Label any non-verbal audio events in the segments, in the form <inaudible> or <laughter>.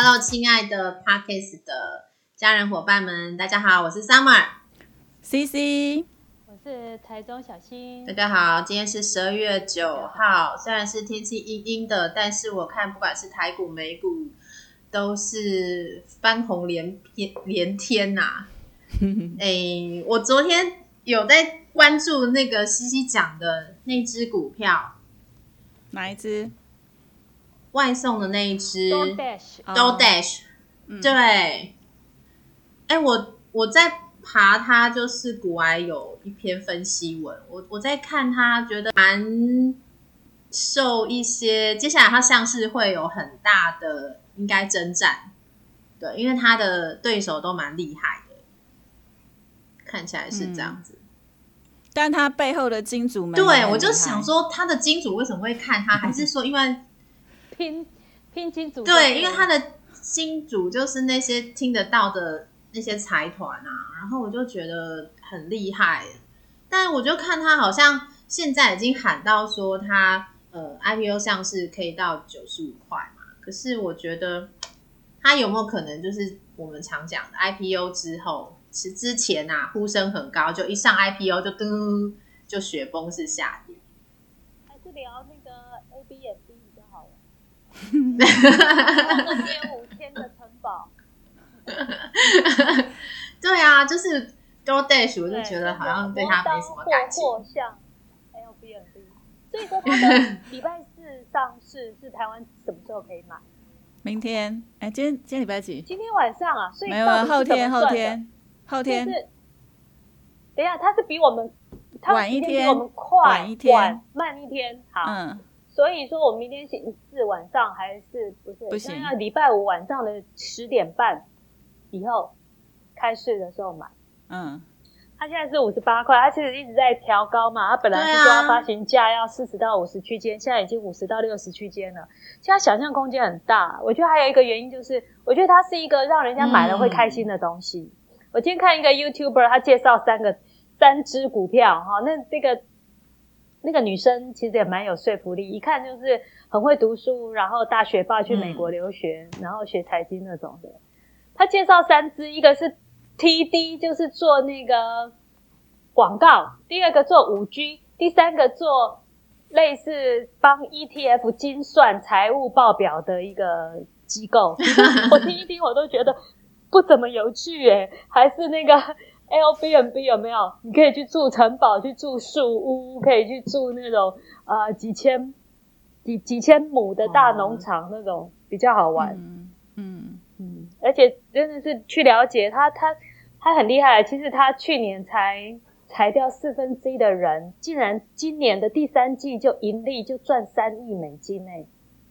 Hello，亲爱的 Parkes 的家人伙伴们，大家好，我是 Summer。C C，我是台中小新大，家好，今天是十二月九号，虽然是天气阴阴的，但是我看不管是台股、美股，都是翻红连天连天呐、<laughs> 哎、我昨天有在关注那个西西讲的那只股票，哪一只？外送的那一只 DoorDash，、嗯。对，哎、我我在爬它，就是古埃有一篇分析文，我我在看它，觉得蛮受一些，接下来它像是会有很大的应该征战，对，因为它的对手都蛮厉害的，看起来是这样子。但他背后的金主们，对，我就想，说，他的金主为什么会看他？还是说，因为拼拼金主对，因为他的金主就是那些听得到的那些财团啊，然后我就觉得很厉害。但我就看他好像现在已经喊到说他呃 IPO 上市可以到九十五块嘛，可是我觉得他有没有可能就是我们常讲的 IPO 之后，是之前啊呼声很高，就一上 IPO 就噔就雪崩式下跌。玩。那边五千的城堡，对啊，就是 DoorDash，我就觉得好像对他没什么感情。货像 L B N B，所以说它的礼拜四上市是台湾什么时候可以买？明天，哎，今天今天礼拜几？今天晚上啊，所以没有后天后天后天是，等一下，它是比我们它晚一天比我们快晚一天晚慢一天，好，嗯，所以说我明天星期四晚上还是不是？不行现在要礼拜五晚上的十点半以后开市的时候买。嗯，它现在是五十八块，它其实一直在调高嘛。它本来是说它发行价要四十到五十区间，现在已经五十到六十区间了。现在想象空间很大。我觉得还有一个原因就是，我觉得它是一个让人家买了会开心的东西。我今天看一个 YouTuber，他介绍三个三只股票哈，那这个那个女生其实也蛮有说服力，一看就是很会读书，然后大学霸去美国留学，然后学财经那种的。他介绍三支，一个是 TD，就是做那个广告；第二个做五 G，第三个做类似帮 ETF 精算财务报表的一个机构。我听一听，我都觉得不怎么有趣耶，还是那个 Airbnb 有没有？你可以去住城堡，去住树屋，可以去住那种呃几千几几千亩的大农场那种，比较好玩。嗯嗯，嗯，而且真的是去了解他，他他很厉害。其实他去年才裁掉四分之一的人，竟然今年的第三季就盈利就赚三亿美金欸、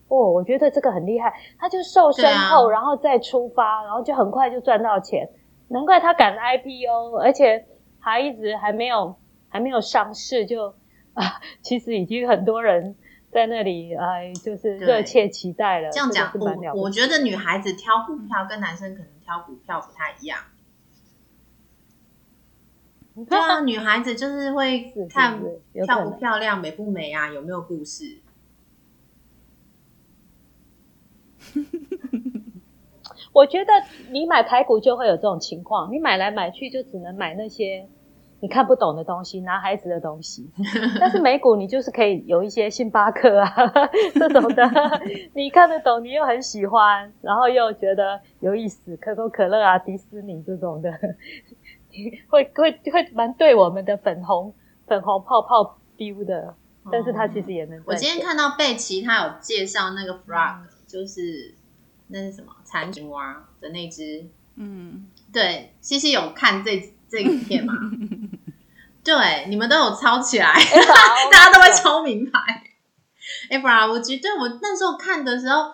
哦，我觉得这个很厉害。他就瘦身后，啊然后再出发，然后就很快就赚到钱。难怪他敢 IPO，而且还一直还没有还没有上市就啊，其实已经很多人在那里哎，就是对热切期待了。这样讲，我我觉得女孩子挑股票跟男生可能挑股票不太一样。<laughs> 对啊，女孩子就是会看漂不漂亮、美不美啊，有没有故事。<laughs> 我觉得你买排骨就会有这种情况，你买来买去就只能买那些你看不懂的东西，男孩子的东西。<laughs> 但是美股你就是可以有一些星巴克啊这种的，<laughs> 你看得懂，你又很喜欢，然后又觉得有意思，可口可乐啊、迪士尼这种的，<laughs> 会会会蛮对我们的粉红粉红泡泡 feel 的。但是它其实也能我今天看到贝奇他有介绍那个 frog，、就是那是什么蚕蛹蛙的那只。嗯，对，西西有看这这个影片吗？<laughs> 对，你们都有抄起来，<laughs> 大家都会抄名牌。F R 我觉得我那时候看的时候，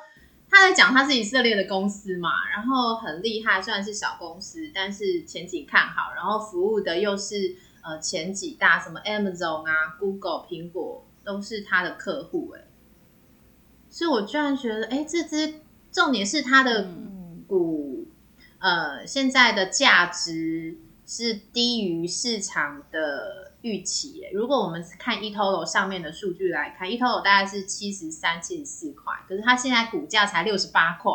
他在讲他是以色列的公司嘛，然后很厉害，虽然是小公司，但是前景看好，然后服务的又是呃前几大，什么 Amazon 啊、Google、苹果都是他的客户哎、所以我居然觉得，哎，这支重点是它的嗯股，呃，现在的价值是低于市场的预期耶。如果我们看 eToro 上面的数据来看，eToro 大概是七十三、七十四块，可是它现在股价才六十八块。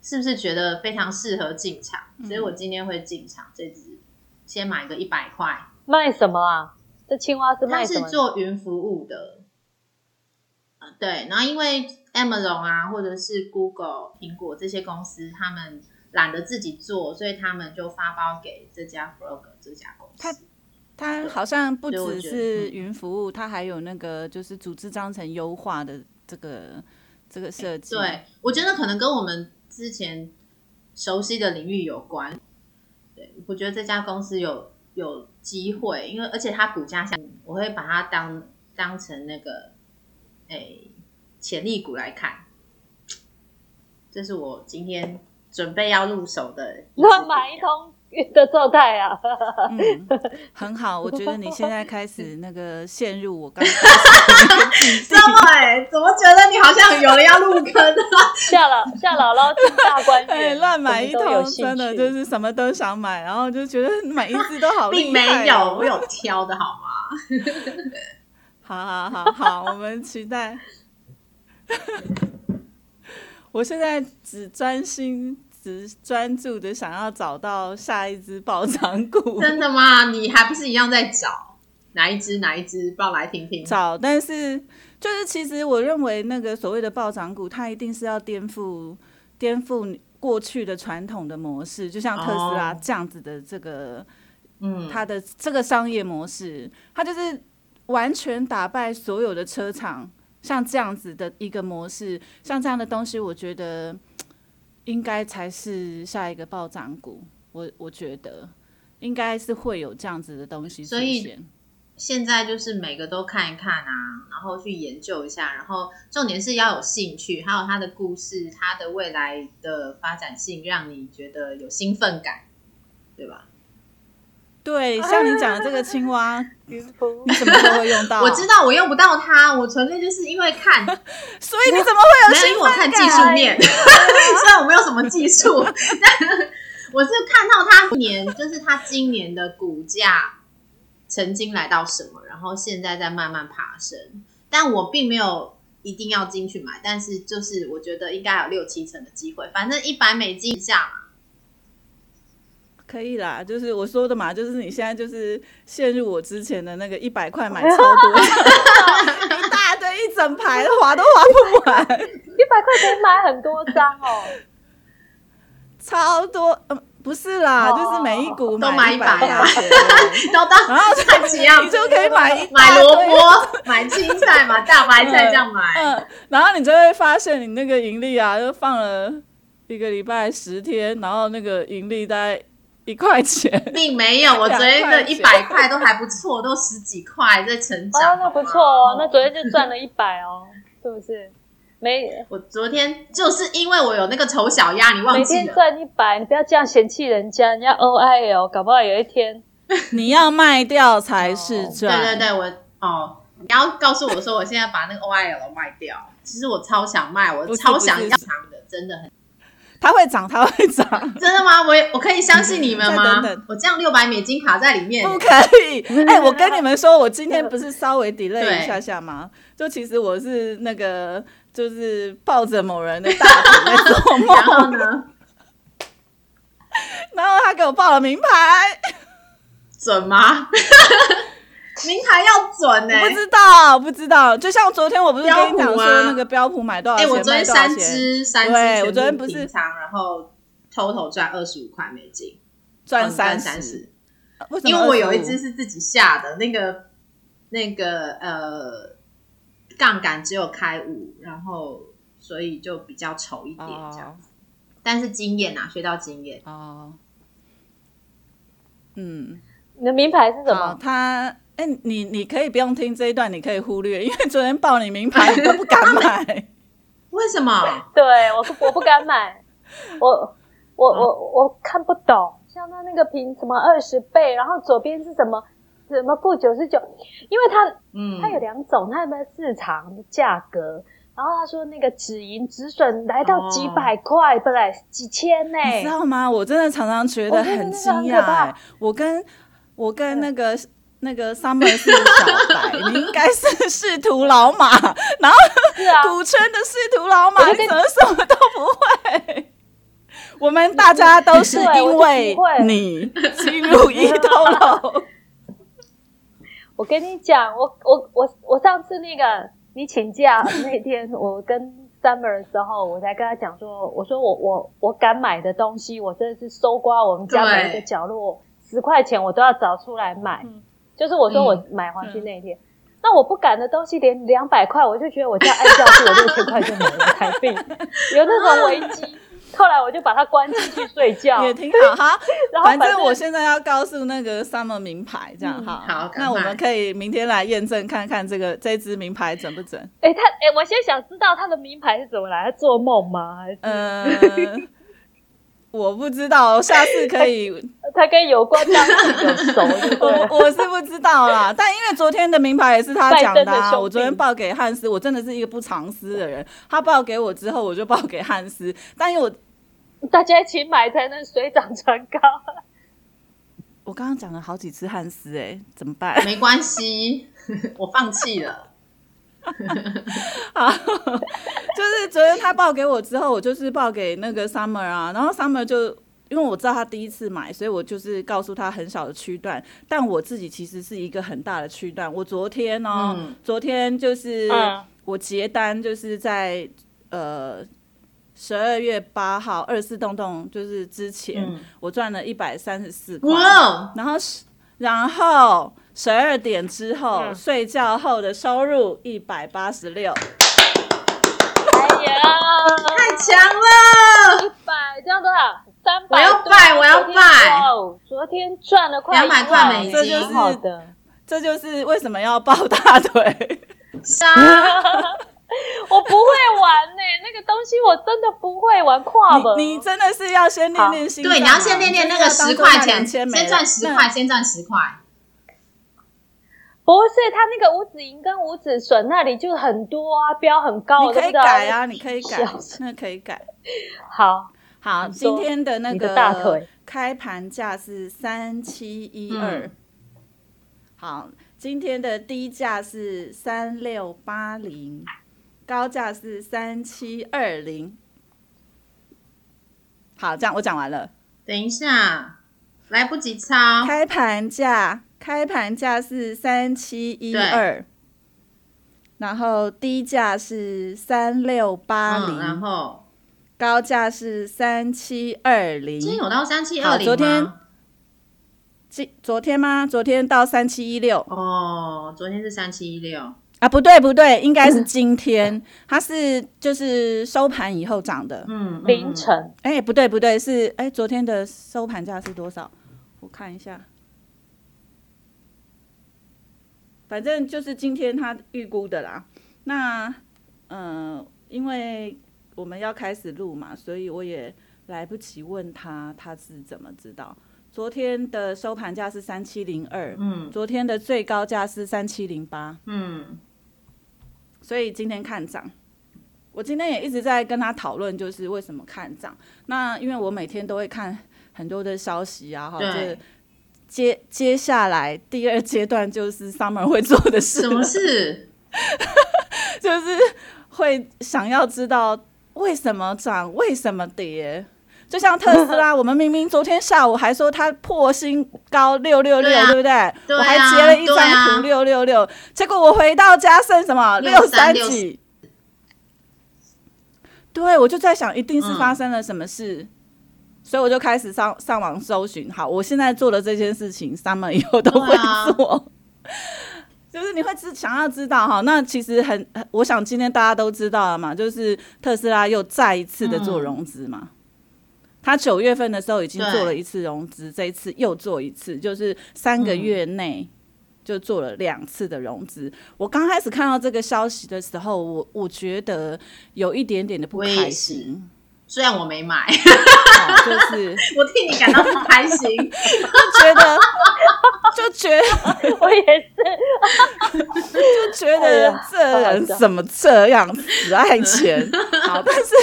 是不是觉得非常适合进场？嗯所以我今天会进场这只，先买个一百块。卖什么啊？这青蛙是它卖什么？是做云服务的，呃，对。然后因为 Amazon 啊，或者是 Google、苹果这些公司，他们懒得自己做，所以他们就发包给这家 Frog 这家公它司。它好像不只是嗯云服务，它还有那个就是组织章程优化的这个这个设计。对，我觉得可能跟我们之前熟悉的领域有关。对，我觉得这家公司有有机会，因为而且它股价下，我会把它当当成那个诶潜力股来看。这是我今天准备要入手的乱买一通的状态啊！嗯，很好，我觉得你现在开始那个陷入我刚开始的那个境 <laughs> 地。哎，怎么觉得你好像有人要入坑啊？<laughs> 夏老夏姥姥进大观哎，园，乱买一通，真的就是什么都想买，然后就觉得每一次都好 <laughs> 厉并没有，我有挑的好吗？好好好好，我们期待。<laughs> 我现在只专心、只专注的想要找到下一只暴涨股，真的吗？你还不是一样在找哪一只哪一只？报来听听。找，但是就是其实我认为那个所谓的暴涨股，它一定是要颠覆颠覆过去的传统的模式，就像特斯拉哦这样子的这个。嗯，它的这个商业模式，它就是完全打败所有的车厂，像这样子的一个模式，像这样的东西，我觉得应该才是下一个暴涨股。我我觉得应该是会有这样子的东西出现。现在就是每个都看一看啊，然后去研究一下，然后重点是要有兴趣，还有它的故事，它的未来的发展性，让你觉得有兴奋感，对吧？对，像你讲的这个青蛙，你什么时候会用到？<laughs> 我知，道我用不到它，我纯粹就是因为看，<laughs> 所以你怎么会有有因为我看技感术面，<laughs> 虽然我没有什么技术，但我是看到它年，就是它今年的股价曾经来到什么，然后现在在慢慢爬升，但我并没有一定要进去买，但是就是我觉得应该有六七成的机会，反正一百美金以下嘛。可以啦，就是我说的嘛，就是你现在就是陷入我之前的那个一百块买超多，一大堆一整排划都划不完，一百块可以买很多张哦。超多，嗯，不是啦，哦就是每一股都买一一百啊钱，<laughs> 都到然后看几样你就可以买一买萝卜、<laughs> 买青菜、嘛大白菜这样买。嗯，然后你就会发现你那个盈利啊，就放了一个礼拜十天，然后那个盈利大概一块钱，并没有，我昨天的一百块都还不错，都十几块在成长。哦，那不错哦，那昨天就赚了一百哦，<laughs> 是不是？没我昨天就是因为我有那个丑小鸭，你忘记了每天？赚一百，你不要这样嫌弃人家，人家 O I L，搞不好有一天 <laughs> 你要卖掉才是哦赚。对对对，我哦，你要告诉我说我现在把那个 OIL 卖掉，其实我超想卖，我超想要长的，真的很它会涨，它会涨，真的吗？我也我可以相信你们吗？等等我这样六百美金卡在里面，不可以。哎、<laughs> 我跟你们说，我今天不是稍微 delay 一下下吗？就其实我是那个，就是抱着某人的大腿在做梦然后，呢，<laughs> 然后他给我报了名牌，准吗？名牌要准呢、不知道，不知道。就像昨天我不是跟你讲标普啊说那个标普买多少哎、钱，我昨天三钱，只，三只对我昨天不是然后 total 赚二十五块美金，赚哦三十，三十。为因为我有一25只是自己下的，那个那个呃杠杆只有开五，然后所以就比较丑一点这样哦子。但是经验啊，学到经验。哦，嗯，你的名牌是什好，么？他。哎、你你可以不用听这一段，你可以忽略，因为昨天报你名牌，你都不敢买。<laughs> 为什么？对我不我不敢买，我我我我看不懂，像他那个屏什么二十倍，然后左边是什么什么负九十九，因为它嗯，它有两种，它有没有市场的价格？然后他说那个止盈止损来到几百块，本来几千呢、你知道吗？我真的常常觉得很惊讶。我跟我跟那个、那个 Summer 是小白，你应该是 <laughs> 仕途老马，<laughs> 然后是啊，股圈的仕途老马，我就跟你怎么什么都不会？<laughs> 我们大家都是因为你进入一栋楼。我跟你讲，我我我我上次那个你请假那天，我跟 Summer 的时候，我才跟他讲说，我说我我我敢买的东西，我真的是搜刮我们家对每一个角落，十块钱我都要找出来买。嗯就是我说我买黄金那一天，那我不敢的东西，连两百块，我就觉得我家按教室我六千块就没了台币，<laughs> 有那种危机。后来我就把它关进去睡觉，<laughs> 也挺好哈。<laughs> 然后反正我现在要告诉那个 Summer 名牌，这样嗯好。那我们可以明天来验证看看这个这支名牌准不准？哎、他哎、我现在想知道他的名牌是怎么来，他做梦吗？还是呃，我不知道，下次可以，<laughs> 他跟有关当地有熟，<laughs> 我？我是不知道啦。但因为昨天的名牌也是他讲的啊，我昨天报给汉斯，我真的是一个不藏私的人。他报给我之后，我就报给汉斯。但因为我大家一起买才能水涨船高。我刚刚讲了好几次汉斯、哎，怎么办？没关系，我放弃了。<laughs> 啊，<laughs> 就是昨天他报给我之后，我就是报给那个 Summer 啊，然后 Summer 就因为我知道他第一次买，所以我就是告诉他很小的区段，但我自己其实是一个很大的区段。我昨天哦，嗯。昨天就是嗯。我结单，就是在呃十二月八号二四洞洞就是之前，嗯。我赚了一百三十四块，然后是然后十二点之后、嗯睡觉后的收入一百八十六。哎呀，太强了！一百这样多少？三百。我要拜我要拜哦，昨天赚了快200一万块美金这就是好的。这就是为什么要抱大腿。杀！<laughs> 我不会玩呢、那个东西我真的不会玩跨本。你你真的是要先练练心对，你要先练练那个十块钱，先先赚十块，先赚十块。不是他那个五子银跟五子笋那里就很多啊，标很高，你可以改啊，你可以改那可以改。好，好，今天的那你个大腿开盘价是三七一嗯二。好，今天的低价是三六八零，高价是三七二零。好，这样我讲完了。等一下，来不及抄。开盘价，开盘价是三七一二，然后低价是三六八零，然，后高价是三七二零。今天有到三七二零昨天吗？今昨天吗？昨天到三七一六哦，昨天是三七一六。啊？不对不对，应该是今天，它是就是收盘以后涨的。嗯，嗯凌。晨哎、不对不对，是哎、昨天的收盘价是多少？我看一下，反正就是今天他预估的啦。那嗯、呃因为我们要开始录嘛，所以我也来不及问他他是怎么知道。昨天的收盘价是三七零二，嗯昨天的最高价是三七零八，嗯所以今天看涨。我今天也一直在跟他讨论，就是为什么看涨。那因为我每天都会看很多的消息啊，哈，对这接接下来第二阶段就是 Summer 会做的事什么了，事？<laughs> 就是会想要知道为什么涨，为什么跌。就像特斯拉，<laughs> 我们明明昨天下午还说它破新高六六六对，不对？对啊我还截了一张图六六六，结果我回到家剩什么六三63几。对，我就在想，一定是嗯发生了什么事，所以我就开始上上网搜寻。好，我现在做的这件事情，Summer 以后都会做。就是你会知想要知道哈，那其实很，很我想今天大家都知道了嘛，就是特斯拉又再一次的做嗯融资嘛。他九月份的时候已经做了一次融资，这一次又做一次，就是三个月内就做了两次的融资。我刚开始看到这个消息的时候，我我觉得有一点点的不开心，虽然我没买，哦就是 <laughs> 我替你感到不开心。就觉得就觉得 <laughs> 我也是，<laughs> 就觉哎得呀这人怎么这样只爱钱？好，但是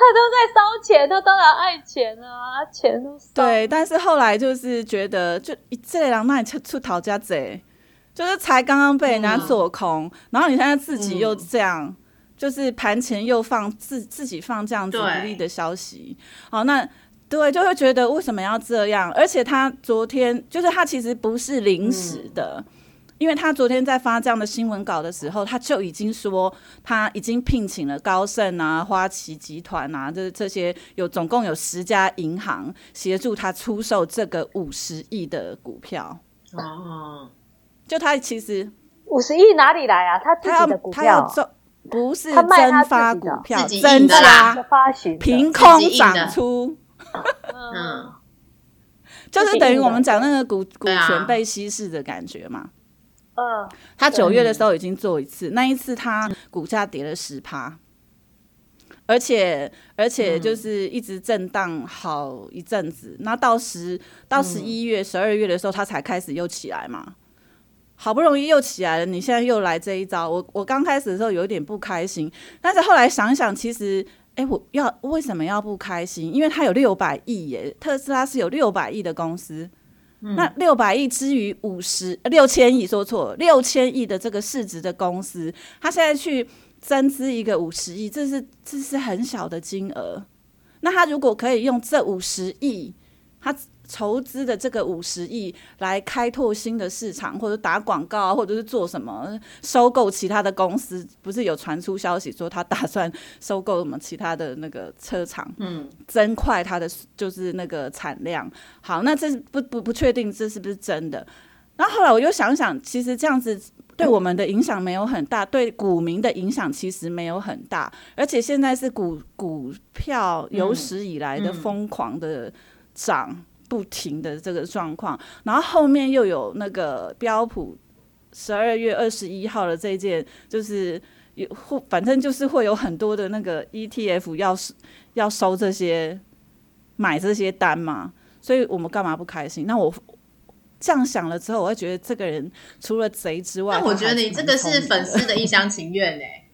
他都在烧钱，他当然爱钱啊，钱都烧。对，但是后来就是觉得，就这人那你出出逃家贼，就是才刚刚被人家嗯做空，然后你现在自己又这样，就是盘前又放自自己放这样子对不利的消息，好，那对就会觉得为什么要这样？而且他昨天就是他其实不是临时的。因为他昨天在发这样的新闻稿的时候，他就已经说他已经聘请了高盛啊、花旗集团啊，这这些有总共有十家银行协助他出售这个五十亿的股票。哦，就他其实五十亿哪里来啊？他自他要己的股票他要增，不是增发股票，增加发行凭空自己印的。涨出，<laughs> 嗯，<laughs> 就是等于我们讲那个股股权被稀释的感觉嘛。嗯，他九月的时候已经做一次，那一次他股价跌了十趴，而且而且就是一直震荡好一阵子，那到十到十一月、十二月的时候，他才开始又起来嘛。好不容易又起来了，你现在又来这一招，我我刚开始的时候有一点不开心，但是后来想想，其实，哎，我要为什么要不开心？因为它有六百亿耶，特斯拉是有六百亿的公司，那六百亿之于五十六千亿，说错了，六千亿的这个市值的公司，它现在去增资一个五十亿，这是这是很小的金额。那他如果可以用这五十亿，他筹资的这个五十亿来开拓新的市场，或者打广告啊，或者是做什么收购其他的公司，不是有传出消息说他打算收购什么其他的那个车厂，嗯，增快它的就是那个产量。好，那这是不不不确定这是不是真的。然后后来我又想想，其实这样子对我们的影响没有很大，对股民的影响其实没有很大，而且现在是股股票有史以来的疯狂的涨。不停的这个状况，然后后面又有那个标普十二月二十一号的这件，就是有或反正就是会有很多的那个 ETF 要要收这些买这些单嘛，所以我们干嘛不开心？那我这样想了之后，我会觉得这个人除了贼之外，那我觉得你这个是粉丝的一厢情愿 <laughs> 哎，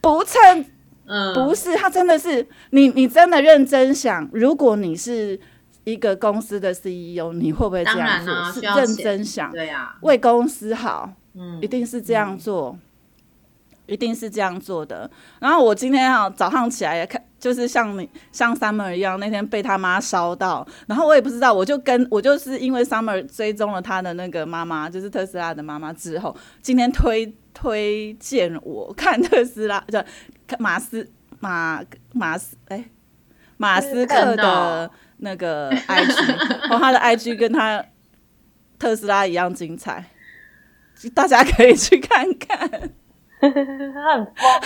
不称嗯，不是，他真的是你，你真的认真想，如果你是一个公司的 CEO，你会不会这样做？啊，是认真想，对呀，为公司好，嗯。一定是这样做，一定是这样做的。然后我今天啊早上起来也看，就是像你像 Summer 一样，那天被他妈烧到，然后我也不知道，我就跟我就是因为 Summer 追踪了他的那个妈妈，就是特斯拉的妈妈之后，今天推推荐我看特斯拉，就看马斯马马斯哎、马斯克的那个 IG，<laughs> 哦，他的 IG 跟他特斯拉一样精彩，大家可以去看看。<laughs> 他很疯啊，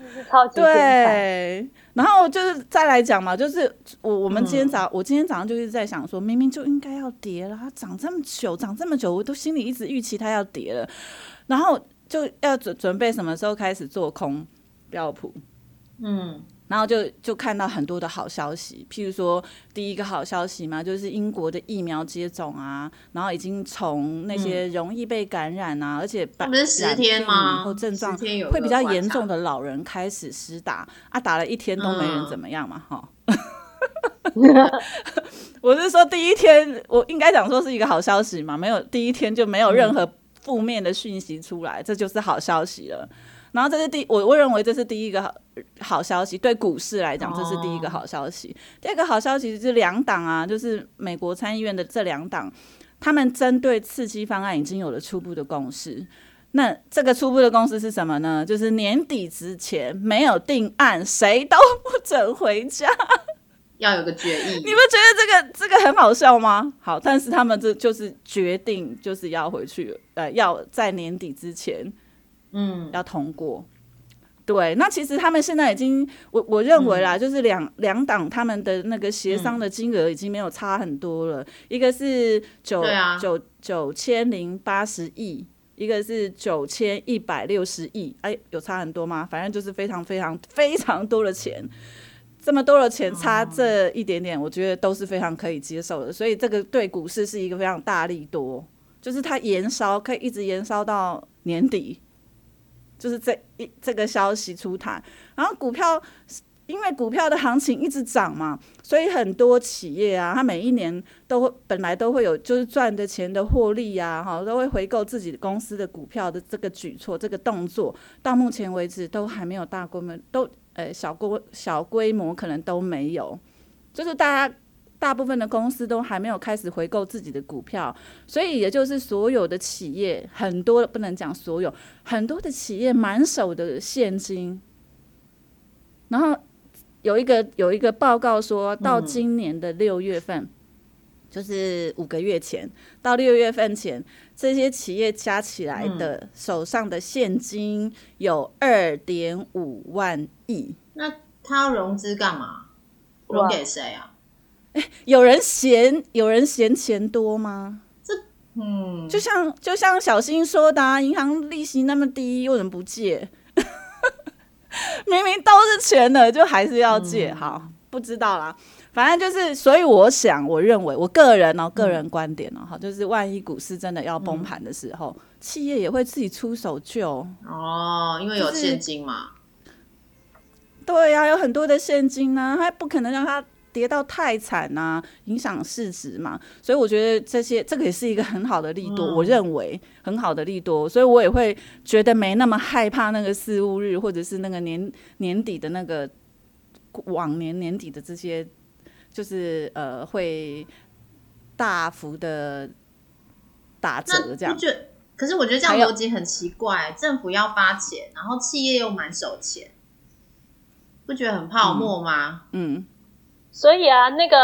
<laughs> 是超级。对，然后就是再来讲嘛，就是我我们今天嗯早、我今天早上就一直在想说，明明就应该要跌了，它涨这么久，涨这么久，我都心里一直预期它要跌了，然后就要准准备什么时候开始做空标普，嗯。然后就就看到很多的好消息，譬如说第一个好消息嘛，就是英国的疫苗接种啊，然后已经从那些容易被感染啊，而且那不是10天吗？然后症状10天有会比较严重的老人开始施打。啊，打了一天都没人怎么样嘛，哈、<laughs> 我是说第一天，我应该讲说是一个好消息嘛，没有第一天就没有任何负面的讯息出来，这就是好消息了。然后这是第我我认为这是第一个好好消息，对股市来讲这是第一个好消息。第二个好消息是两党啊，就是美国参议院的这两党，他们针对刺激方案已经有了初步的共识。那这个初步的共识是什么呢？就是年底之前没有定案，谁都不准回家。<laughs> 要有个决议你，不觉得这个这个很好笑吗？好，但是他们这就是决定就是要回去，呃，要在年底之前嗯。要通过。对，那其实他们现在已经，我我认为啦，就是两两党他们的那个协商的金额已经没有差很多了，一个是九九九千零八十亿，一个是九千一百六十亿，哎，有差很多吗？反正就是非常非常非常多的钱。这么多的钱差这一点点，我觉得都是非常可以接受的，所以这个对股市是一个非常大力多，就是它延烧可以一直延烧到年底，就是这一这个消息出台，然后股票因为股票的行情一直涨嘛，所以很多企业啊，它每一年都会本来都会有就是赚的钱的获利呀，哈，都会回购自己公司的股票的这个举措，这个动作到目前为止都还没有大规模，都呃小规小规模可能都没有，就是大家大部分的公司都还没有开始回购自己的股票，所以也就是所有的企业很多不能讲所有，很多的企业满手的现金，然后。有一个有一个报告说到今年的六月份，就是五个月前到六月份前，这些企业加起来的手上的现金有二点五万亿。那他要融资干嘛？融给谁啊？<laughs> 有人嫌有人嫌钱多吗？这嗯，就像就像小新说的，啊银行利息那么低，为什么不借？<laughs> 明明都是钱的，就还是要借。好，不知道啦，反正就是，所以我想，我认为，我个人哦，个人观点哦，哈，就是万一股市真的要崩盘的时候，企业也会自己出手救。哦，因为有现金嘛。对呀，有很多的现金呢，他不可能让他。跌到太惨呐，影响市值嘛，所以我觉得这些这个也是一个很好的利多，我认为很好的利多，所以我也会觉得没那么害怕那个四五日或者是那个年年底的那个往年年底的这些，就是呃会大幅的打折这样。可是我觉得这样逻辑很奇怪，政府要发钱，然后企业又满手钱，不觉得很泡沫吗？嗯。所以啊，那个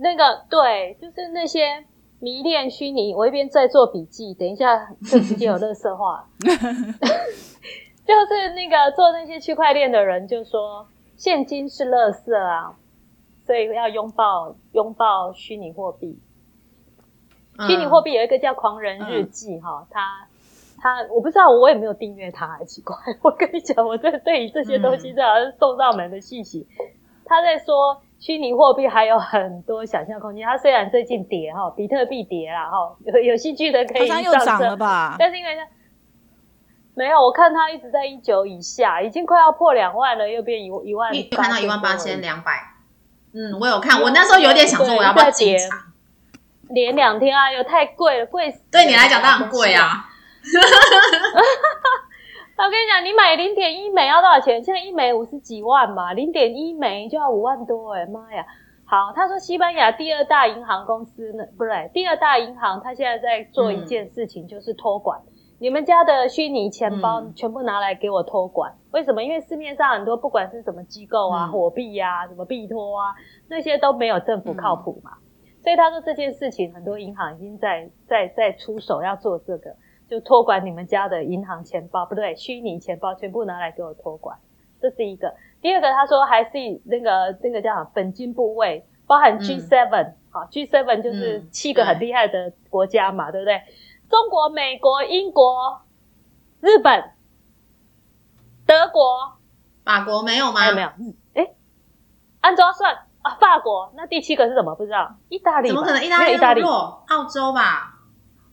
那个，对，就是那些迷恋虚拟。我一边在做笔记，等一下就直接有乐色话。<laughs> 就是那个做那些区块链的人就说，现金是乐色啊，所以要拥抱拥抱虚拟货币。虚拟货币有一个叫狂人日记哈，他他我不知道，我也没有订阅他，还奇怪。我跟你讲，我这对于这些东西，这好像是送上门的信息。他在说。虚拟货币还有很多想象空间。它虽然最近跌哈，比特币跌了哈，有有兴趣的可以上又涨了吧？但是因为它没有，我看它一直在一九以下，已经快要破两万了，又变一一万，看到一万八千两百。嗯，我有看，我那时候有点想说我要不要进场，连两天啊，又太贵了，贵对你来讲当然贵啊。<laughs> 我跟你讲，你买零点一枚要多少钱？现在一枚五十几万嘛，零点一枚就要五万多哎，妈呀！好，他说西班牙第二大银行公司呢，不对，第二大银行，他现在在做一件事情，就是托管你们家的虚拟钱包，全部拿来给我托管。为什么？因为市面上很多不管是什么机构啊、货币呀、什么币托啊，那些都没有政府靠谱嘛。所以他说这件事情，很多银行已经在在在出手要做这个。就托管你们家的银行钱包，不对，虚拟钱包全部拿来给我托管，这是一个。第二个，他说还是那个那个叫本金部位，包含 G seven，好，G seven 就是七个很厉害的国家嘛，对不对？中国、美国、英国、日本、德国、法国没有吗？没有，哎，按照算啊，法国那第七个是什么？不知道，意大利？怎么可能？意大利？意大利？澳洲吧？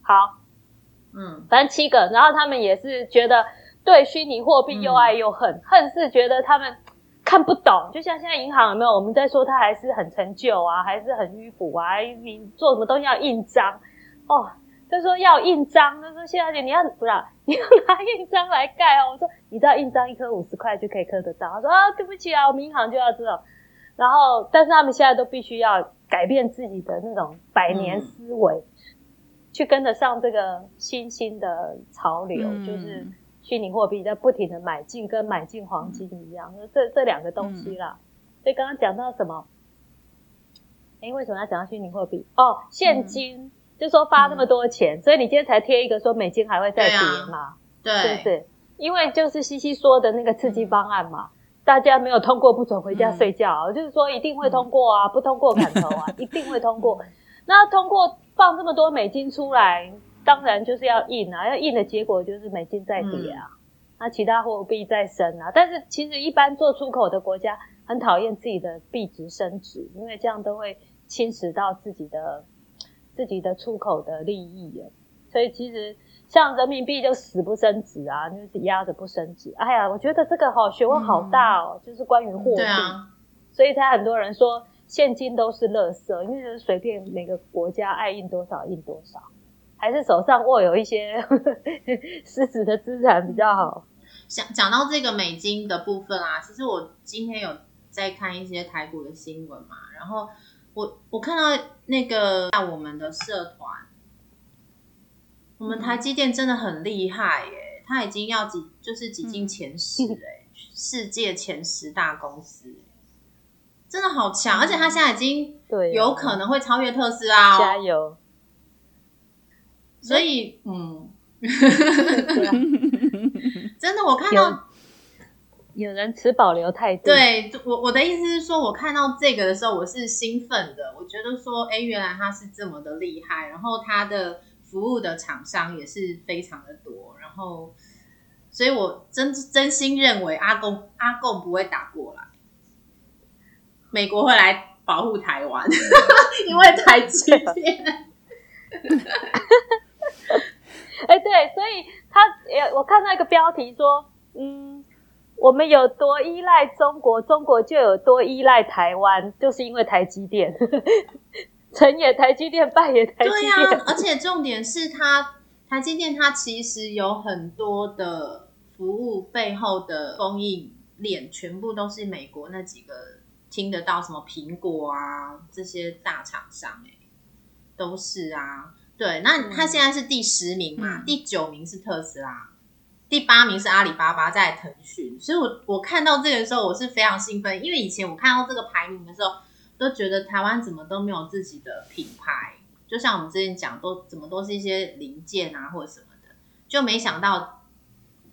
好。嗯，反正七个，然后他们也是觉得对虚拟货币又爱又恨，恨是觉得他们看不懂，就像现在银行有没有？我们在说它还是很陈旧啊，还是很迂腐啊，你做什么东西要印章哦，他说要印章，他说谢小姐你要不要你要拿印章来盖哦？我说你知道印章一颗五十块就可以刻得到，他说啊对不起啊，我们银行就要这种，然后但是他们现在都必须要改变自己的那种百年思维。去跟得上这个新兴的潮流，就是虚拟货币在不停的买进，跟买进黄金一样，这这两个东西啦。所以刚刚讲到什么？哎，为什么要讲到虚拟货币？哦，现金，就说发那么多钱，所以你今天才贴一个说美金还会再跌嘛？对，是不是？因为就是西西说的那个刺激方案嘛，大家没有通过不准回家睡觉，就是说一定会通过啊，不通过砍头啊，一定会通过。<laughs> 那通过。放这么多美金出来，当然就是要印啊，要印的结果就是美金在跌啊，那其他货币在升啊。但是其实一般做出口的国家很讨厌自己的币值升值，因为这样都会侵蚀到自己的自己的出口的利益啊。所以其实像人民币就死不升值啊，就是压着不升值。哎呀，我觉得这个哈学问好大哦，就是关于货币。所以才很多人说现金都是垃圾，因为就是随便每个国家爱印多少印多少，还是手上握有一些 <laughs> 实质的资产比较好。讲讲到这个美金的部分啊，其实我今天有在看一些台股的新闻嘛，然后我我看到那个在我们的社团，我们台积电真的很厉害耶，它已经要挤就是挤进前十哎，世界前十大公司，真的好强，而且他现在已经对，有可能会超越特斯拉哦，加油。所以嗯，<laughs> 真的我看到。有人持保留态度，，对我我的意思是说，我看到这个的时候，我是兴奋的。我觉得说，哎，原来他是这么的厉害，然后他的服务的厂商也是非常的多，然后，所以我真真心认为阿公阿贡不会打过来，美国会来保护台湾，<laughs> 因为台积电。<laughs> 哎，对，所以他也，我看到一个标题说，嗯，我们有多依赖中国，中国就有多依赖台湾，就是因为台积电，<laughs> 成也台积电，败也台积对电。呀、而且重点是它台积电它其实有很多的服务背后的供应链，全部都是美国那几个听得到什么苹果啊这些大厂商、欸，都是啊。对，那他现在是第十名嘛，嗯第九名是特斯拉，第八名是阿里巴巴，在腾讯。所以我我看到这个的时候，我是非常兴奋，因为以前我看到这个排名的时候，都觉得台湾怎么都没有自己的品牌，就像我们之前讲，都怎么都是一些零件啊或者什么的，就没想到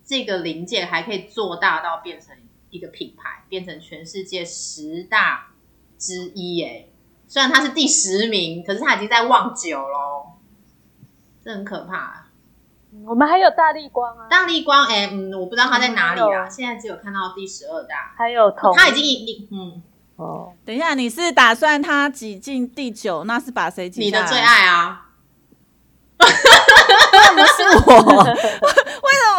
这个零件还可以做大到变成一个品牌，变成全世界十大之一耶。虽然它是第十名，可是它已经在望九喽，这很可怕、啊。我们还有大力光啊，大力光，哎、嗯，我不知道它在哪里啦，还有现在只有看到第十二大，还有统，它已经已嗯，哦，等一下，你是打算他挤进第九，那是把谁挤？你的最爱啊，为什么是我？<laughs>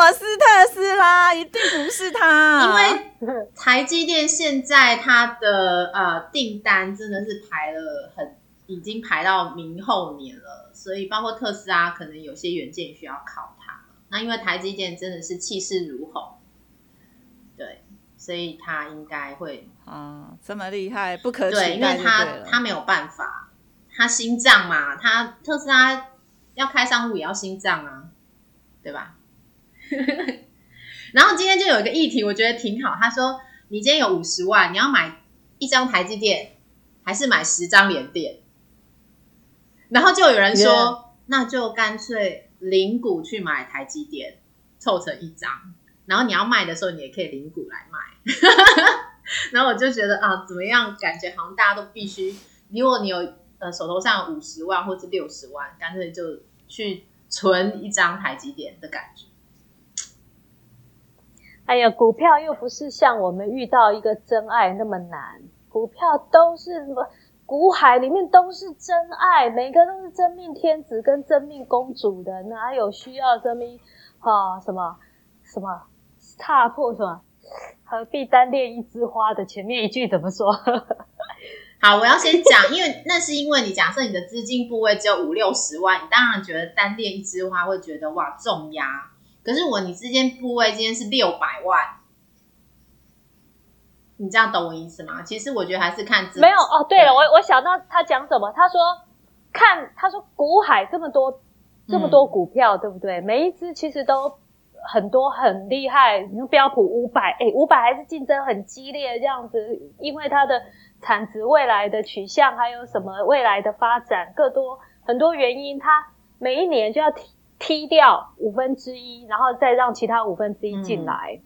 为什么是特斯拉？一定不是他，因为台积电现在它的呃订单真的是排了很，已经排到明后年了，所以包括特斯拉可能有些元件需要靠它。那因为台积电真的是气势如虹，对，所以它应该会啊，这么厉害，不可对，取代就对因为它了。它没有办法，它心脏嘛，它特斯拉要开商务也要心脏啊，对吧？<laughs> 然后今天就有一个议题，我觉得挺好。他说：“你今天有五十万，你要买一张台积电，还是买十张联电？”然后就有人说 Yeah 那就干脆零股去买台积电，凑成一张。然后你要卖的时候，你也可以零股来卖。<laughs> 然后我就觉得啊，怎么样？感觉好像大家都必须，如果你有呃手头上五十万或者六十万，干脆就去存一张台积电的感觉。哎呀，股票又不是像我们遇到一个真爱那么难，股票都是什么股海里面都是真爱，每个都是真命天子跟真命公主的，哪有需要真命啊什么什么踏破什么何必单恋一枝花的前面一句怎么说？<laughs> 好，我要先讲，因为那是因为你假设你的资金部位只有五六十万，你当然觉得单恋一枝花会觉得哇重压。可是我你之间部位今天是六百万，你这样懂我意思吗？其实我觉得还是看没有哦，对了，我我想到他讲什么，他说看他说股海这么多这么多股票，对不对？每一只其实都很多很厉害，你说标普五百，哎，五百还是竞争很激烈这样子，因为它的产值未来的取向，还有什么未来的发展，各多很多原因，它每一年就要踢踢掉五分之一，然后再让其他五分之一进来，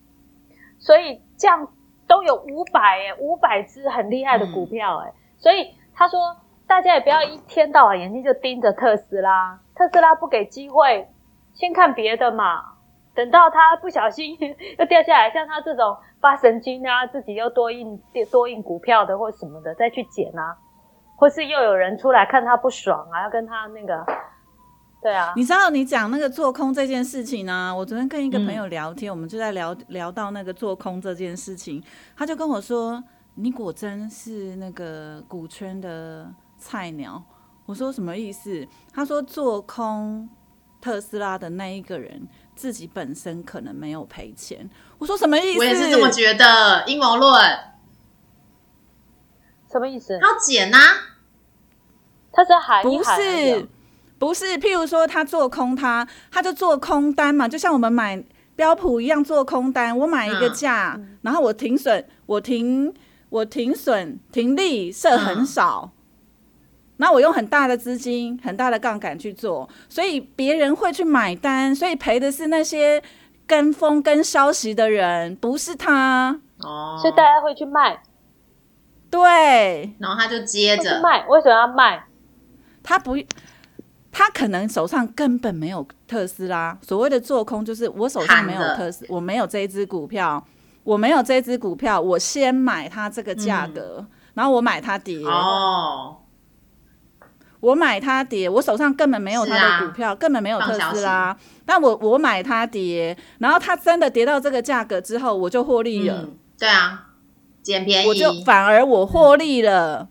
所以这样都有五百哎，五百只很厉害的股票哎、所以他说大家也不要一天到晚眼睛就盯着特斯拉，特斯拉不给机会，先看别的嘛。等到他不小心 <laughs> 又掉下来，像他这种发神经啊，自己又多印多印股票的或什么的，再去捡啊，或是又有人出来看他不爽啊，要跟他那个，对啊，你知道你讲那个做空这件事情呢、我昨天跟一个朋友嗯聊天，我们就在聊聊到那个做空这件事情，他就跟我说：“你果真是那个股圈的菜鸟。”我说什么意思？他说做空特斯拉的那一个人自己本身可能没有赔钱。我说什么意思？我也是这么觉得，阴谋论。什么意思？他要减呐、他是喊不是，不是，譬如说他做空他，他就做空单嘛，就像我们买标普一样做空单，我买一个嗯价，然后我停损，我停我停损停利设很嗯少。那我用很大的资金、很大的杠杆去做，所以别人会去买单，所以赔的是那些跟风、跟消息的人，不是他。哦，所以大家会去卖，对然后他就接着，卖，为什么要卖？他不，他可能手上根本没有特斯拉。所谓的做空，就是我手上没有特斯，我没有这一只股票，我没有这一只股票，我先买它这个价格，然后我买它跌，嗯哦，我买它跌，我手上根本没有它的股票，根本没有特斯拉，但我我买它跌，然后它真的跌到这个价格之后，我就获利了。嗯，对啊，捡便宜，我就反而我获利了，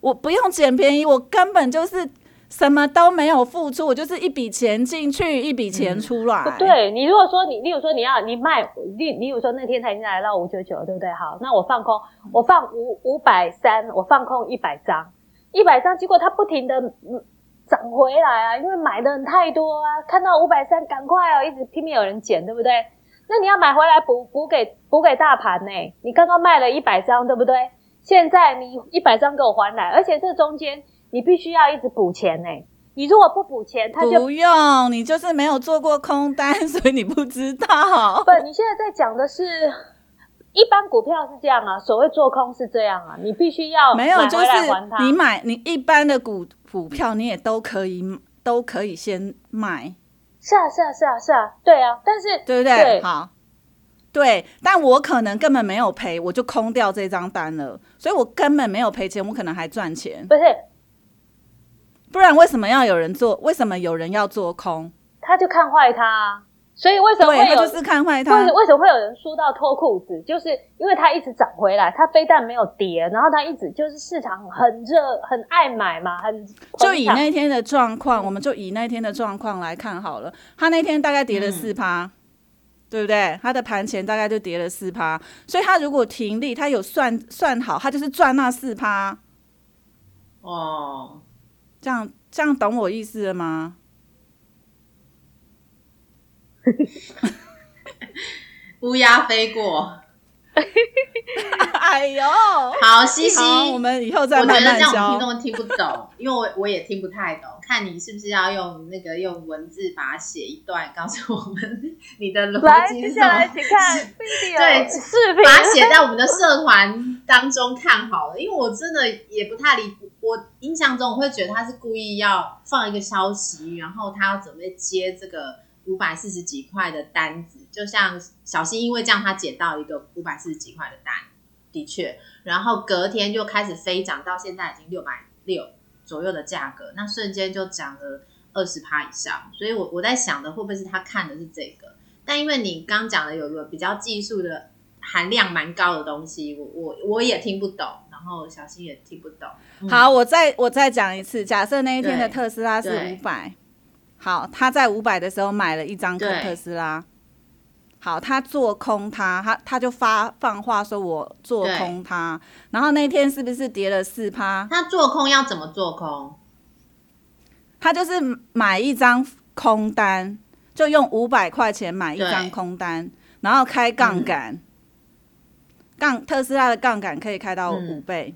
我不用捡便宜，我根本就是什么都没有付出，我就是一笔钱进去，一笔钱出来。不对，你如果说你，例如说你要你卖，例例如说那天它已经来到五九九，对不对？好，那我放空，我放五五百三，我放空一百张，一百张，结果它不停的嗯涨回来啊，因为买的人太多啊，看到五百三赶快哦，一直拼命有人捡，对不对？那你要买回来补补给补给大盘呢？你刚刚卖了一百张，对不对？现在你一百张给我还来，而且这中间你必须要一直补钱呢。你如果不补钱，他就不用，你就是没有做过空单，<laughs> 所以你不知道。不，你现在在讲的是，一般股票是这样啊，所谓做空是这样啊，你必须要没有，就是。你买你一般的股股票，你也都可以都可以先卖，是啊是啊是啊是啊，对啊，但是对不对？对好。对，但我可能根本没有赔，我就空掉这张单了，所以我根本没有赔钱，我可能还赚钱。不是不然为什么要有人做？为什么有人要做空？他就看坏他啊，所以为什么会有就是看坏为。为什么会有人输到脱裤子？就是因为他一直涨回来，他非但没有跌，然后他一直就是市场很热，很爱买嘛，很就以那天的状况，我们就以那天的状况来看好了。他那天大概跌了嗯四趴，对不对？他的盘前大概就跌了四趴，所以他如果停利，他有算算好，他就是赚那四趴。哦，这样这样懂我意思了吗？<laughs> 乌鸦飞过，<laughs> 哎呦，好，西西，我们以后再我觉得这样我听教。众听不懂，因为我我也听不太懂。看你是不是要用那个用文字把它写一段，告诉我们你的逻，辑是什接下来么？请看 <laughs> video 对视频，把它写在我们的社团当中看好了，因为我真的也不太理。我印象中我会觉得他是故意要放一个消息，然后他要准备接这个五百四十几块的单子，就像小新因为这样他捡到一个五百四十几块的单，的确，然后隔天就开始飞涨，到现在已经六百六左右的价格，那瞬间就涨了二十趴以上，所以我我在想的会不会是他看的是这个？但因为你刚讲的有个比较技术的含量蛮高的东西，我我我也听不懂，然后小新也听不懂。嗯好，我再我再讲一次，假设那一天的特斯拉是五百，好，他在五百的时候买了一张特斯拉，好，他做空它，他他就发放话说我做空它，然后那天是不是跌了四趴？他做空要怎么做空？他就是买一张空单，就用五百块钱买一张空单，然后开杠杆，杠、特斯拉的杠杆可以开到嗯。五倍。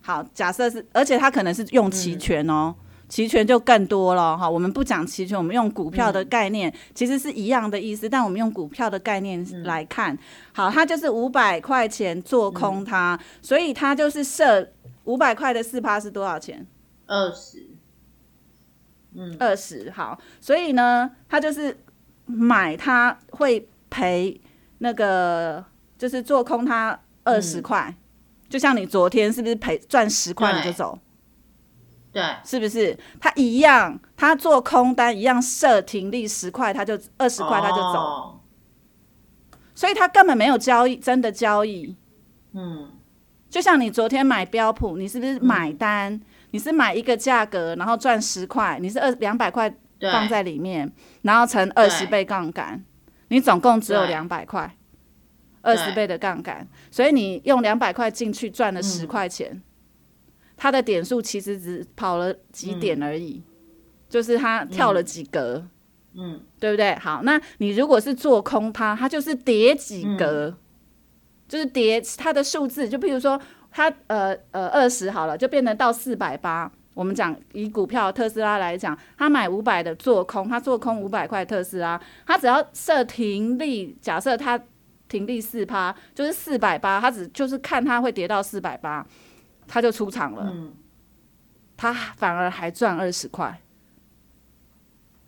好，假设是，而且他可能是用期权哦，期权就更多了哈。我们不讲期权，我们用股票的概念，其实是一样的意思，但我们用股票的概念来看，好，它就是五百块钱做空它，所以它就是设五百块的四趴是多少钱？二十，嗯，二十好，所以呢，它就是买它会赔那个，就是做空它二十嗯。块，就像你昨天是不是赔赚十块你就走，对，是不是？他一样，他做空单一样设停利十块，他就二十块他就走，哦。所以他根本没有交易，真的交易。嗯，就像你昨天买标普，你是不是买单？你是买一个价格，然后赚十块，你是二两百块放在里面，然后乘二十倍杠杆，你总共只有两百块，二十倍的杠杆，所以你用两百块进去赚了十块钱，它的点数其实只跑了几点而已，就是它跳了几格，嗯，对不对？好，那你如果是做空它，它就是叠几格，就是叠它的数字，就譬如说。它呃呃二十好了，就变成到四百八。我们讲以股票特斯拉来讲，他买五百的做空，他做空五百块特斯拉，他只要设停利，假设他停利四趴，就是四百八，他只就是看他会跌到四百八，他就出场了。嗯，他反而还赚二十块。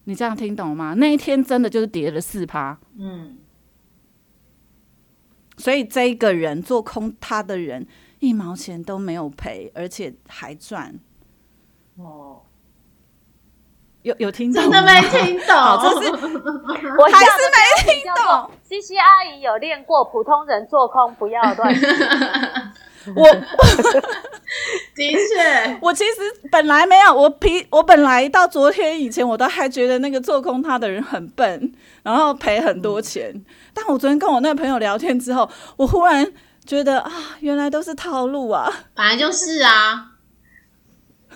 你这样听懂吗？那一天真的就是跌了四趴。嗯，所以这一个人做空他的人。一毛钱都没有赔，而且还赚。哦，有有听懂？真的没听懂，这是 <laughs> 我还是没听懂。西西 <laughs> 阿姨有练过，普通人做空不要乱。<laughs> 我 <laughs> 的确，我其实本来没有，我皮我本来到昨天以前，我都还觉得那个做空他的人很笨，然后赔很多钱。但我昨天跟我那个朋友聊天之后，我忽然。觉得啊，原来都是套路啊！本来就是啊，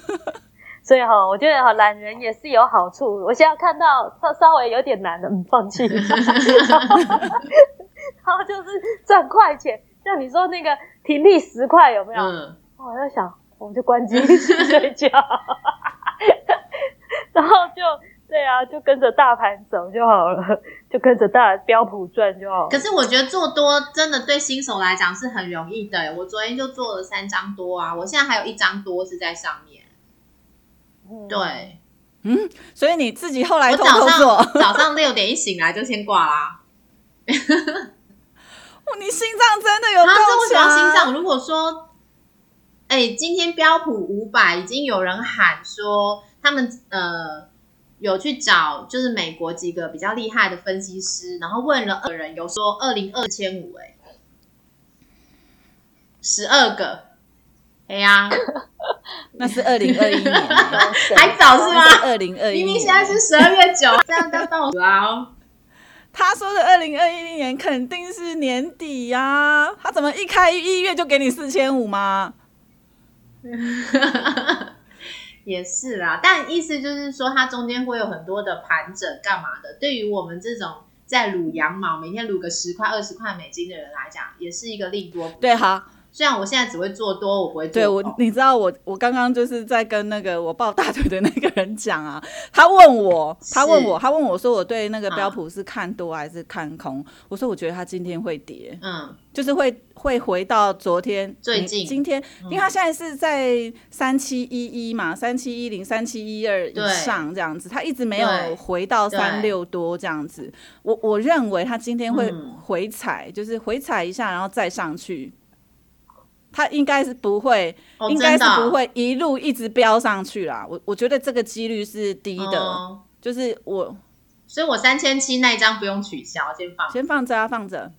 <laughs> 所以哈，我觉得哈，懒人也是有好处。我现在看到稍稍微有点难的，嗯，放弃。<laughs> 然后就是赚快钱，像你说那个停利十块有没有？嗯，我在想，我们就关机去睡觉，<laughs> 然后就。对啊，就跟着大盘走就好了，就跟着大标普转就好。可是我觉得做多真的对新手来讲是很容易的。我昨天就做了三张多啊，我现在还有一张多是在上面。对，嗯，所以你自己后来我早上 <laughs> 早上六点一醒来就先挂啦。哦，你心脏真的有够强！心脏，如果说，哎，今天标普五百已经有人喊说他们呃。有去找，就是美国几个比较厉害的分析师，然后问了二人，有说二零二千五，哎，十二个，哎呀，<laughs> 那是二零二一年，<laughs> 还早是吗？二零二一，明明现在是十二月九，这样刚倒数啊。他说的二零二一年肯定是年底呀，他怎么一开一月就给你四千五吗？<laughs> 也是啦，但意思就是说，它中间会有很多的盘整，干嘛的？对于我们这种在撸羊毛，每天撸个十块、二十块美金的人来讲，也是一个利多。对，好。虽然我现在只会做多，我不会做。对我，你知道我，我刚刚就是在跟那个我抱大腿的那个人讲啊，他问我，他问我，他问我说，我对那个标普是看多还是看空？我说我觉得他今天会跌，嗯，就是会会回到昨天最近今天，因为他现在是在三七一一嘛，三七一零、三七一二以上这样子，他一直没有回到三六多这样子。我我认为他今天会回踩，就是回踩一下，然后再上去。它应该是不会，应该是不会一路一直飙上去啦。我我觉得这个几率是低的，就是我，所以我三千七那一张不用取消，先放，先放着啊，放着。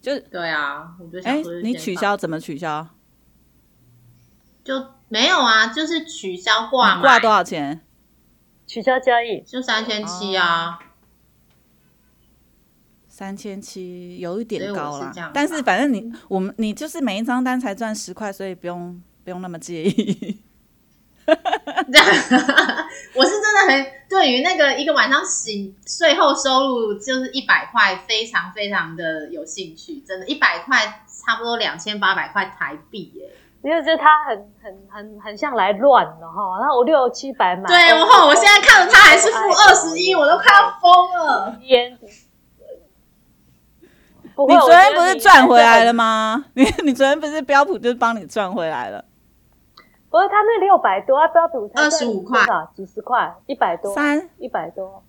就对啊，我就想说，你取消怎么取消？就没有啊，就是取消挂嘛挂多少钱？取消交易就三千七啊。三千七有一点高了，但是反正你我们你就是每一张单才赚十块，所以不用不用那么介意。<laughs> 我是真的很对于那个一个晚上醒税后收入就是一百块，非常非常的有兴趣。真的，一百块差不多两千八百块台币耶。因为这他很很很很像来乱的哈，然后我六七百买，对我后我现在看着他还是负二十一，我都快要疯了。你昨天不是赚回来了吗？<laughs> 你你昨天不是标普就是帮你赚回来了？不是他那六百多，啊标普二十五块，几十块，一百多，三一百多。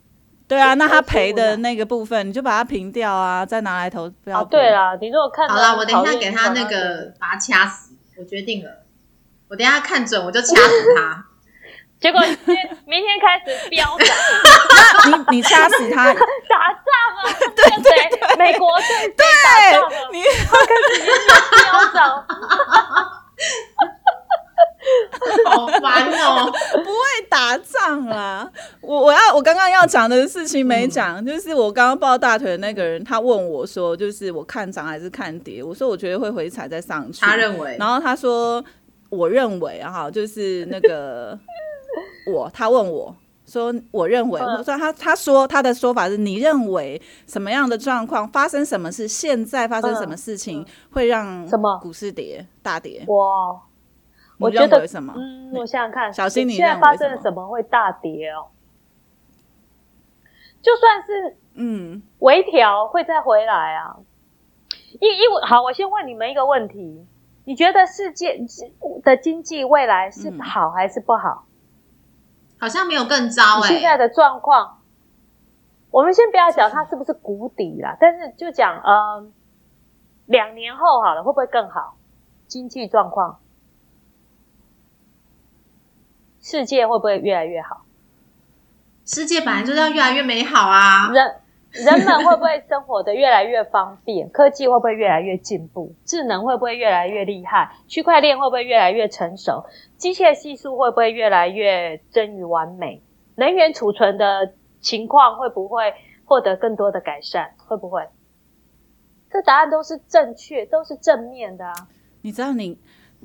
对啊，那他赔的那个部分，你就把它平掉啊，再拿来投标普。对啦，你如果看好了，我等一下给他那个把他掐死，我决定了，我等下看准我就掐死他。结果明天开始飙涨，你你掐死他，<laughs> 打仗啊？对，美国对对，你开始飙涨，<laughs> 好烦哦！不会打仗啦！我我要我刚刚要讲的事情没讲，就是我刚刚抱大腿的那个人，他问我说，就是我看涨还是看跌？我说我觉得会回踩再上去。他认为，然后他说我认为哈，就是那个。我，他问我说，我认为，我说他他说他的说法是你认为什么样的状况发生什么事？现在发生什么事情会让什么股市跌大跌？哇！我觉得什么？嗯，我想想看，小心你现在发生了什么会大跌哦？就算是嗯微调会再回来啊。因因为好，我先问你们一个问题：你觉得世界的经济未来是好还是不好？好像没有更糟哎。现在的状况，我们先不要讲它是不是谷底啦，但是就讲呃，两年后好了，会不会更好？经济状况？世界会不会越来越好？世界本来就是要越来越美好啊！人 <laughs> 人们会不会生活的越来越方便？科技会不会越来越进步？智能会不会越来越厉害？区块链会不会越来越成熟？机械系数会不会越来越臻于完美？能源储存的情况会不会获得更多的改善？会不会？这答案都是正确，都是正面的啊！你知道你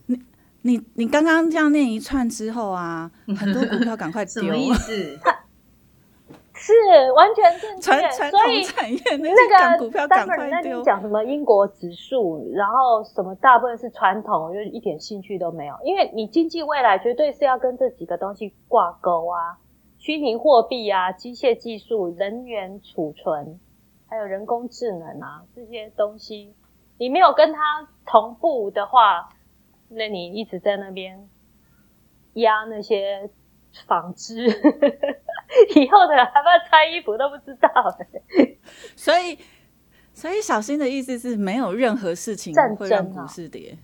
你。你你刚刚这样念一串之后啊，很多股票赶快 <laughs> 丢，什么意思？是完全正确，所以产业那个股票赶快丢。讲什么英国指数，然后什么大部分是传统，就一点兴趣都没有。因为你经济未来绝对是要跟这几个东西挂钩啊，虚拟货币啊，机械技术、能源储存，还有人工智能啊这些东西，你没有跟它同步的话。那你一直在那边压那些纺织，<laughs> 以后的人还不要穿衣服都不知道。所以，所以小新的意思是没有任何事情会让股市跌。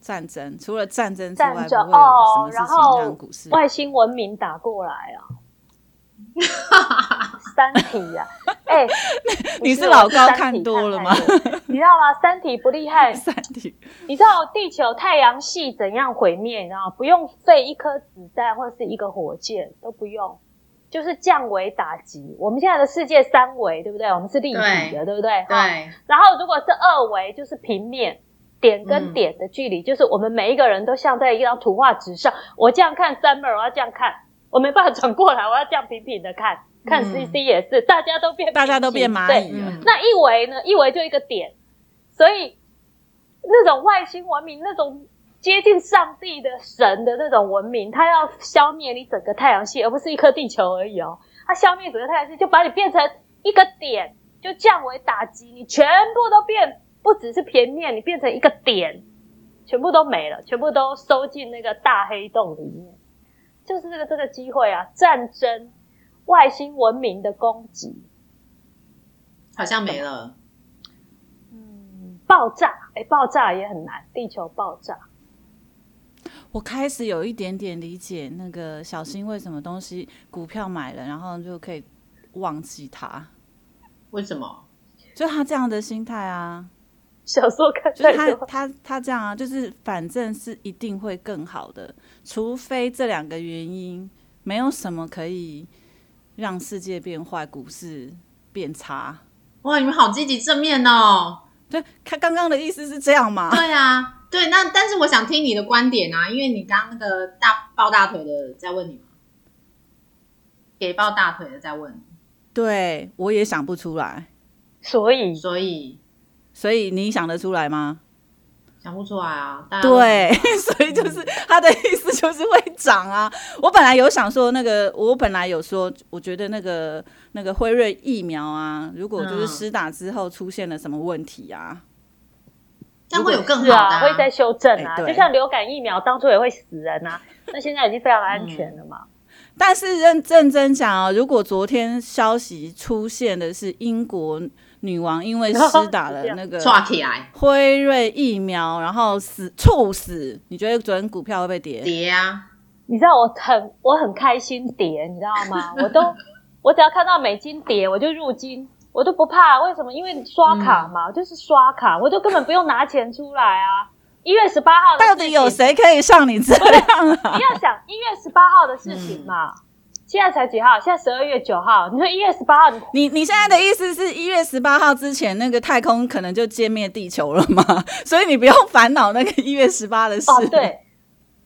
战争除了战争之外，不会有什么事情让股市。外星文明打过来啊！<laughs> 三体呀，<laughs> 哎，你是老高看多了吗？你知道吗？三体不厉害。<laughs> 三体，你知道地球太阳系怎样毁灭？你知道不用费一颗子弹或者是一个火箭都不用，就是降维打击。我们现在的世界三维，对不对？我们是立体的，对不对？对。然后如果是二维，就是平面，点跟点的距离，就是我们每一个人都像在一张图画纸上。我这样看 Summer，我要这样看。我没办法转过来，我要这样平平的看，看 C C 也是，大家都变，大家都变蚂蚁了。那一维呢？一维就一个点，所以那种外星文明，那种接近上帝的神的那种文明，它要消灭你整个太阳系，而不是一颗地球而已哦。它消灭整个太阳系，就把你变成一个点，就降维打击，你全部都变，不只是平面，你变成一个点，全部都没了，全部都收进那个大黑洞里面。就是这个这个机会啊，战争、外星文明的攻击，好像没了。嗯，爆炸，哎，爆炸也很难，地球爆炸。我开始有一点点理解那个小新为什么东西股票买了，然后就可以忘记它。为什么？就他这样的心态啊。小说看就是他他他这样啊，就是反正是一定会更好的，除非这两个原因没有什么可以让世界变坏，股市变差。哇，你们好积极正面哦！对他刚刚的意思是这样吗？<laughs> 对啊，对，那但是我想听你的观点啊，因为你刚刚那个大抱大腿的在问你嘛，给抱大腿的在问，对我也想不出来，所以所以。所以你想得出来吗？想不出来啊。对，<laughs> 所以就是他的意思就是会涨啊。我本来有想说那个，我本来有说，我觉得那个那个辉瑞疫苗啊，如果就是施打之后出现了什么问题啊，但会有更好的，会再修正啊。就像流感疫苗当初也会死人啊，<laughs> 那现在已经非常安全了嘛。但是认认真讲啊，如果昨天消息出现的是英国。女王因为施打了那个 <laughs> 辉瑞疫苗，然后死猝死，你觉得昨天股票会不会跌？跌啊！你知道我很我很开心跌，你知道吗？<laughs> 我都我只要看到美金跌，我就入金，我都不怕。为什么？因为刷卡嘛，就是刷卡，我就根本不用拿钱出来啊。一月十八号到底有谁可以像你这样？<laughs> 你要想一月十八号的事情嘛。现在才几号？现在十二月九号。你说一月十八号，你你现在的意思是一月十八号之前，那个太空可能就歼灭地球了吗？<laughs> 所以你不用烦恼那个一月十八的事。哦，对，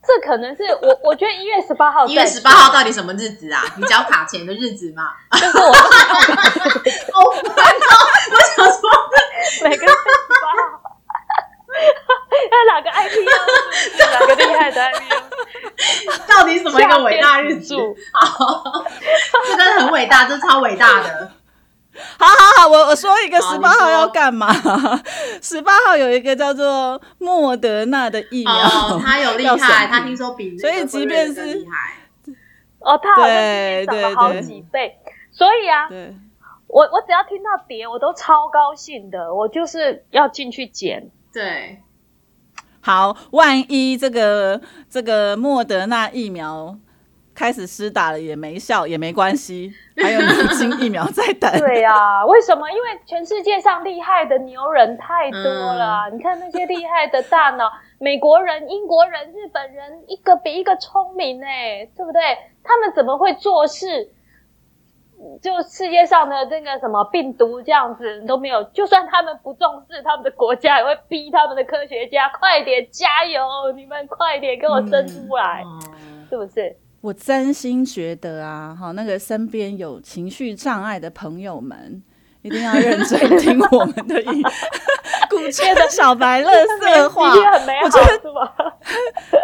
这可能是我我觉得一月十八号，一月十八号到底什么日子啊？你交卡钱的日子吗？就是我，<laughs> 我我想说每个月十八号。要哪个 IPO？哪个厉害的 IPO？到底什么一个伟大日柱？<laughs> 好，这个很伟大，这超伟大的。好好好，我我说一个十八号要干嘛？十八号有一个叫做莫德纳的疫苗，他有厉害，他听说比所以即便是厉害哦，他好像涨了好几倍。所以啊，我我只要听到跌，我都超高兴的，我就是要进去捡。对，好，万一这个这个莫德纳疫苗开始施打了也没效也没关系，<laughs> 还有年轻疫苗在等。对呀，为什么？因为全世界上厉害的牛人太多了，你看那些厉害的大脑，美国人、英国人、日本人，一个比一个聪明哎，对不对？他们怎么会做事？就世界上的这个什么病毒这样子都没有，就算他们不重视，他们的国家也会逼他们的科学家快点加油，你们快点给我生出来，是不是？我真心觉得啊，哈，那个身边有情绪障碍的朋友们，一定要认真听我们的音，<laughs> 古切的小白乐色话，我觉得？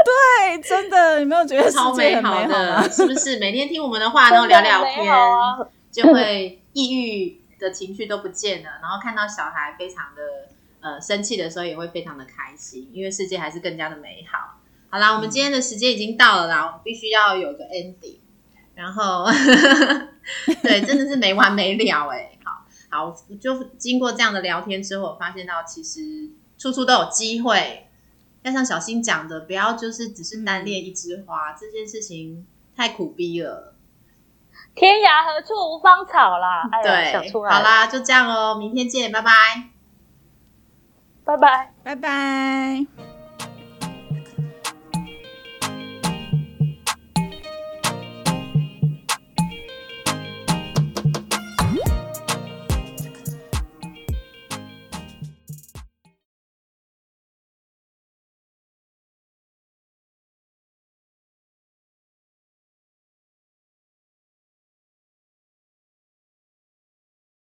对，真的，你没有觉得超美好的？是不是？每天听我们的话，然后聊聊天，就会抑郁的情绪都不见了，然后看到小孩非常的呃生气的时候，也会非常的开心，因为世界还是更加的美好。好啦，我们今天的时间已经到了啦，我们必须要有个 ending。然后，<laughs> 对，真的是没完没了哎。好，好，就经过这样的聊天之后，我发现到其实处处都有机会。要像小新讲的，不要就是只是单恋一枝花，这件事情太苦逼了。天涯何处无芳草啦。对，好啦，就这样哦，明天见，拜拜，拜拜，拜拜。